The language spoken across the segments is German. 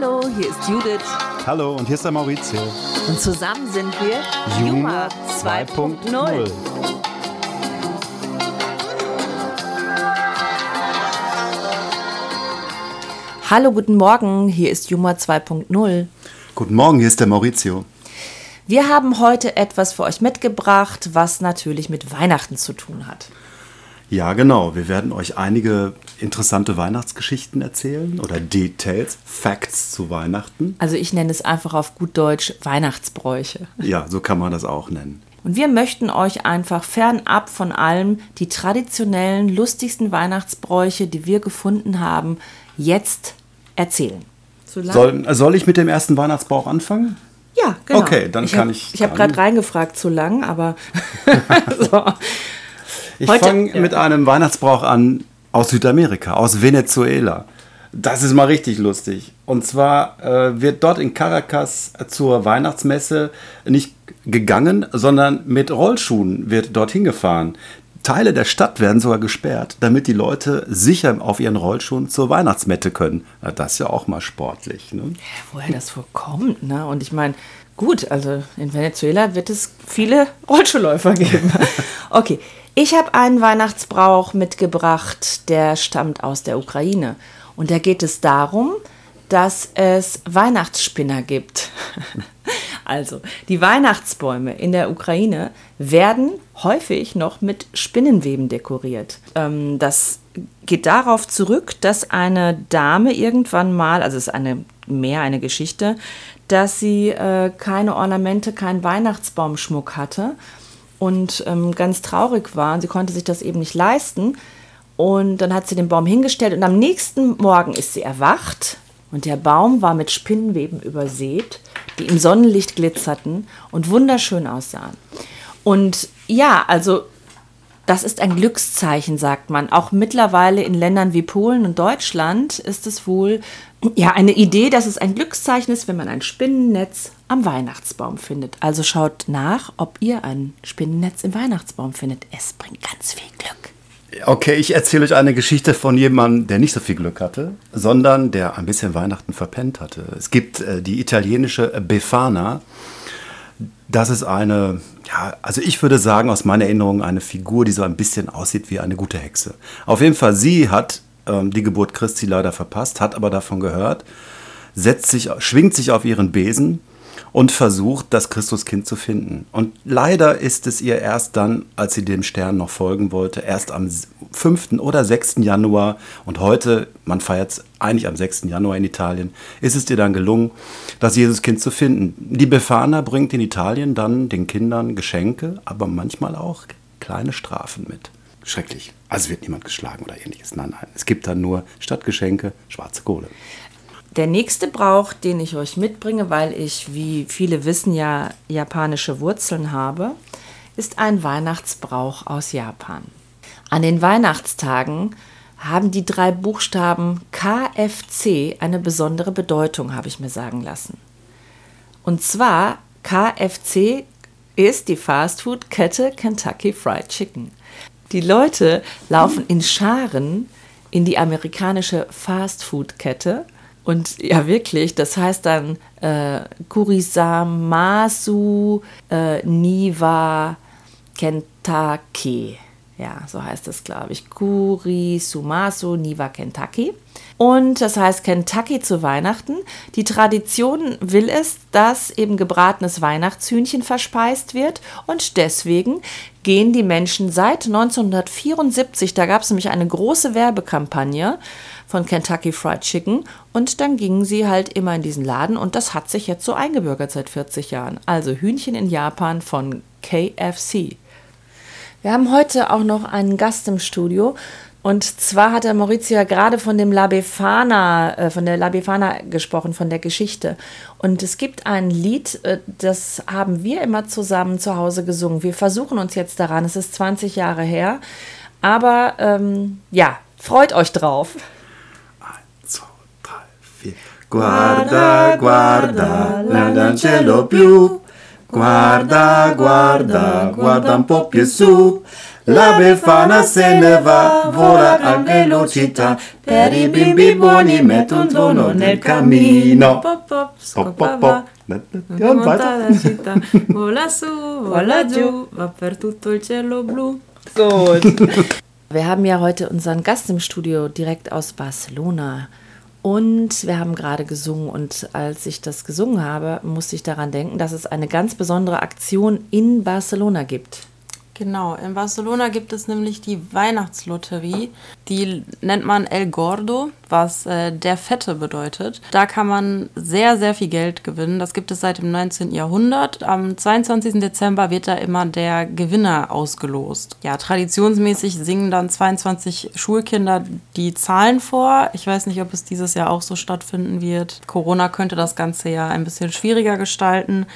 Hallo, hier ist Judith. Hallo, und hier ist der Maurizio. Und zusammen sind wir Juma 2.0. Hallo, guten Morgen, hier ist Juma 2.0. Guten Morgen, hier ist der Maurizio. Wir haben heute etwas für euch mitgebracht, was natürlich mit Weihnachten zu tun hat. Ja, genau. Wir werden euch einige interessante Weihnachtsgeschichten erzählen oder Details, Facts zu Weihnachten. Also ich nenne es einfach auf gut Deutsch Weihnachtsbräuche. Ja, so kann man das auch nennen. Und wir möchten euch einfach fernab von allem die traditionellen, lustigsten Weihnachtsbräuche, die wir gefunden haben, jetzt erzählen. Soll, soll ich mit dem ersten Weihnachtsbrauch anfangen? Ja, genau. Okay, dann ich kann hab, ich. Ich habe gerade reingefragt zu lang, aber so. Ich fange ja. mit einem Weihnachtsbrauch an aus Südamerika, aus Venezuela. Das ist mal richtig lustig. Und zwar äh, wird dort in Caracas zur Weihnachtsmesse nicht gegangen, sondern mit Rollschuhen wird dorthin gefahren. Teile der Stadt werden sogar gesperrt, damit die Leute sicher auf ihren Rollschuhen zur Weihnachtsmette können. Na, das ist ja auch mal sportlich. Ne? woher das wohl kommt, ne? Und ich meine, gut, also in Venezuela wird es viele Rollschuhläufer geben. Okay, ich habe einen Weihnachtsbrauch mitgebracht, der stammt aus der Ukraine. Und da geht es darum, dass es Weihnachtsspinner gibt. Also, die Weihnachtsbäume in der Ukraine werden häufig noch mit Spinnenweben dekoriert. Ähm, das geht darauf zurück, dass eine Dame irgendwann mal, also es ist eine mehr eine Geschichte, dass sie äh, keine Ornamente, keinen Weihnachtsbaumschmuck hatte und ähm, ganz traurig war. Und sie konnte sich das eben nicht leisten. Und dann hat sie den Baum hingestellt und am nächsten Morgen ist sie erwacht und der Baum war mit Spinnenweben übersät, die im Sonnenlicht glitzerten und wunderschön aussahen. Und ja, also das ist ein Glückszeichen, sagt man. Auch mittlerweile in Ländern wie Polen und Deutschland ist es wohl ja eine Idee, dass es ein Glückszeichen ist, wenn man ein Spinnennetz am Weihnachtsbaum findet. Also schaut nach, ob ihr ein Spinnennetz im Weihnachtsbaum findet. Es bringt ganz viel Glück. Okay, ich erzähle euch eine Geschichte von jemandem, der nicht so viel Glück hatte, sondern der ein bisschen Weihnachten verpennt hatte. Es gibt äh, die italienische Befana. Das ist eine, ja, also ich würde sagen, aus meiner Erinnerung eine Figur, die so ein bisschen aussieht wie eine gute Hexe. Auf jeden Fall, sie hat ähm, die Geburt Christi leider verpasst, hat aber davon gehört, setzt sich, schwingt sich auf ihren Besen und versucht, das Christuskind zu finden. Und leider ist es ihr erst dann, als sie dem Stern noch folgen wollte, erst am 5. oder 6. Januar und heute, man feiert es eigentlich am 6. Januar in Italien, ist es ihr dann gelungen, das Jesuskind zu finden. Die Befana bringt in Italien dann den Kindern Geschenke, aber manchmal auch kleine Strafen mit. Schrecklich. Also wird niemand geschlagen oder ähnliches. Nein, nein. Es gibt dann nur statt Geschenke schwarze Kohle. Der nächste Brauch, den ich euch mitbringe, weil ich, wie viele wissen, ja japanische Wurzeln habe, ist ein Weihnachtsbrauch aus Japan. An den Weihnachtstagen haben die drei Buchstaben KFC eine besondere Bedeutung, habe ich mir sagen lassen. Und zwar KFC ist die Fastfood-Kette Kentucky Fried Chicken. Die Leute laufen in Scharen in die amerikanische Fastfood-Kette und ja, wirklich, das heißt dann äh, Kurisamasu äh, Niwa Kentucky. Ja, so heißt es, glaube ich. Kurisumasu Niwa Kentucky. Und das heißt Kentucky zu Weihnachten. Die Tradition will es, dass eben gebratenes Weihnachtshühnchen verspeist wird. Und deswegen gehen die Menschen seit 1974, da gab es nämlich eine große Werbekampagne von Kentucky Fried Chicken. Und dann gingen sie halt immer in diesen Laden. Und das hat sich jetzt so eingebürgert seit 40 Jahren. Also Hühnchen in Japan von KFC. Wir haben heute auch noch einen Gast im Studio. Und zwar hat der Maurizio ja gerade von dem La Befana, äh, von der La Befana gesprochen, von der Geschichte. Und es gibt ein Lied, äh, das haben wir immer zusammen zu Hause gesungen. Wir versuchen uns jetzt daran. Es ist 20 Jahre her. Aber ähm, ja, freut euch drauf. Eins, zwei, drei, vier. Guarda, guarda, cielo più. Guarda, guarda, guarda un po' più su. La Befana se ne va, vola a velocità, per i bimbi buoni metto un dono nel cammino. Pop, pop, Pop, pop, pop. Ja, und weiter. la città, vola su, vola giù, va per tutto il cielo blu. Gut. Wir haben ja heute unseren Gast im Studio direkt aus Barcelona. Und wir haben gerade gesungen und als ich das gesungen habe, musste ich daran denken, dass es eine ganz besondere Aktion in Barcelona gibt. Genau, in Barcelona gibt es nämlich die Weihnachtslotterie. Die nennt man El Gordo, was äh, der Fette bedeutet. Da kann man sehr, sehr viel Geld gewinnen. Das gibt es seit dem 19. Jahrhundert. Am 22. Dezember wird da immer der Gewinner ausgelost. Ja, traditionsmäßig singen dann 22 Schulkinder die Zahlen vor. Ich weiß nicht, ob es dieses Jahr auch so stattfinden wird. Corona könnte das Ganze ja ein bisschen schwieriger gestalten.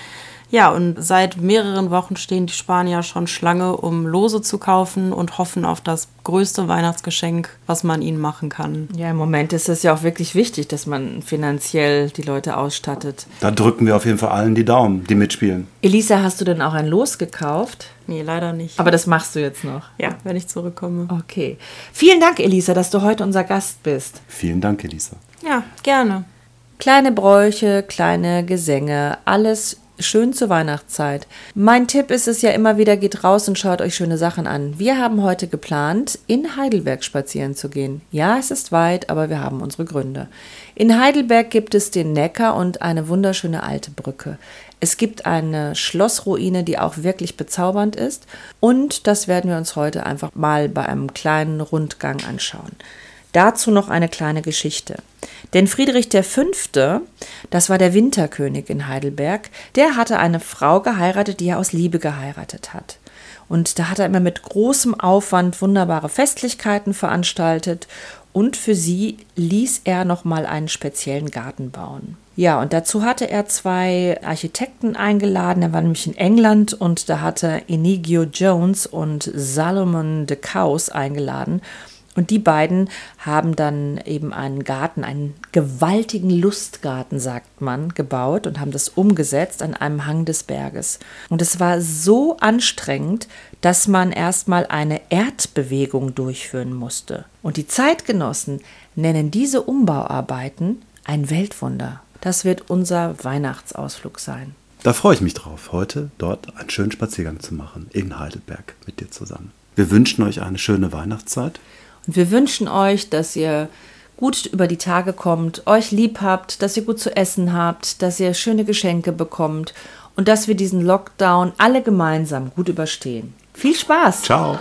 Ja, und seit mehreren Wochen stehen die Spanier schon Schlange, um Lose zu kaufen und hoffen auf das größte Weihnachtsgeschenk, was man ihnen machen kann. Ja, im Moment ist es ja auch wirklich wichtig, dass man finanziell die Leute ausstattet. Da drücken wir auf jeden Fall allen die Daumen, die mitspielen. Elisa, hast du denn auch ein Los gekauft? Nee, leider nicht. Aber das machst du jetzt noch. ja, wenn ich zurückkomme. Okay. Vielen Dank, Elisa, dass du heute unser Gast bist. Vielen Dank, Elisa. Ja, gerne. Kleine Bräuche, kleine Gesänge, alles schön zur Weihnachtszeit. Mein Tipp ist es ja immer wieder, geht raus und schaut euch schöne Sachen an. Wir haben heute geplant, in Heidelberg spazieren zu gehen. Ja, es ist weit, aber wir haben unsere Gründe. In Heidelberg gibt es den Neckar und eine wunderschöne alte Brücke. Es gibt eine Schlossruine, die auch wirklich bezaubernd ist. Und das werden wir uns heute einfach mal bei einem kleinen Rundgang anschauen. Dazu noch eine kleine Geschichte. Denn Friedrich V., das war der Winterkönig in Heidelberg, der hatte eine Frau geheiratet, die er aus Liebe geheiratet hat. Und da hat er immer mit großem Aufwand wunderbare Festlichkeiten veranstaltet und für sie ließ er nochmal einen speziellen Garten bauen. Ja, und dazu hatte er zwei Architekten eingeladen. Er war nämlich in England und da hatte Enigio Jones und Salomon de Caus eingeladen. Und die beiden haben dann eben einen Garten, einen gewaltigen Lustgarten, sagt man, gebaut und haben das umgesetzt an einem Hang des Berges. Und es war so anstrengend, dass man erstmal eine Erdbewegung durchführen musste. Und die Zeitgenossen nennen diese Umbauarbeiten ein Weltwunder. Das wird unser Weihnachtsausflug sein. Da freue ich mich drauf, heute dort einen schönen Spaziergang zu machen in Heidelberg mit dir zusammen. Wir wünschen euch eine schöne Weihnachtszeit. Und wir wünschen euch, dass ihr gut über die Tage kommt, euch lieb habt, dass ihr gut zu essen habt, dass ihr schöne Geschenke bekommt und dass wir diesen Lockdown alle gemeinsam gut überstehen. Viel Spaß! Ciao!